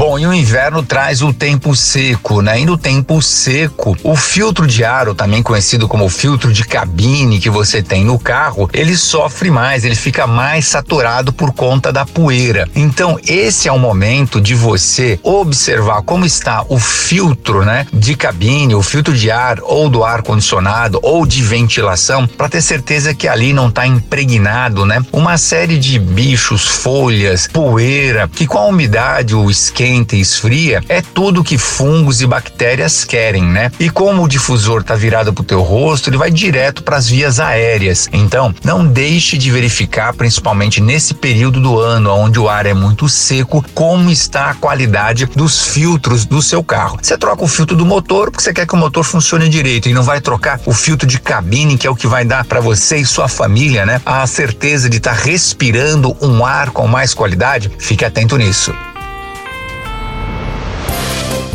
Bom, e o inverno traz o tempo seco, né? E no tempo seco, o filtro de ar, ou também conhecido como filtro de cabine que você tem no carro, ele sofre mais, ele fica mais saturado por conta da poeira. Então, esse é o momento de você observar como está o filtro, né, de cabine, o filtro de ar ou do ar condicionado ou de ventilação, para ter certeza que ali não está impregnado, né, uma série de bichos, folhas, poeira, que com a umidade, o esquema esquenta e esfria, é tudo que fungos e bactérias querem, né? E como o difusor está virado para o teu rosto, ele vai direto para as vias aéreas. Então, não deixe de verificar, principalmente nesse período do ano onde o ar é muito seco, como está a qualidade dos filtros do seu carro. Você troca o filtro do motor porque você quer que o motor funcione direito e não vai trocar o filtro de cabine, que é o que vai dar para você e sua família, né? A certeza de estar tá respirando um ar com mais qualidade. Fique atento nisso.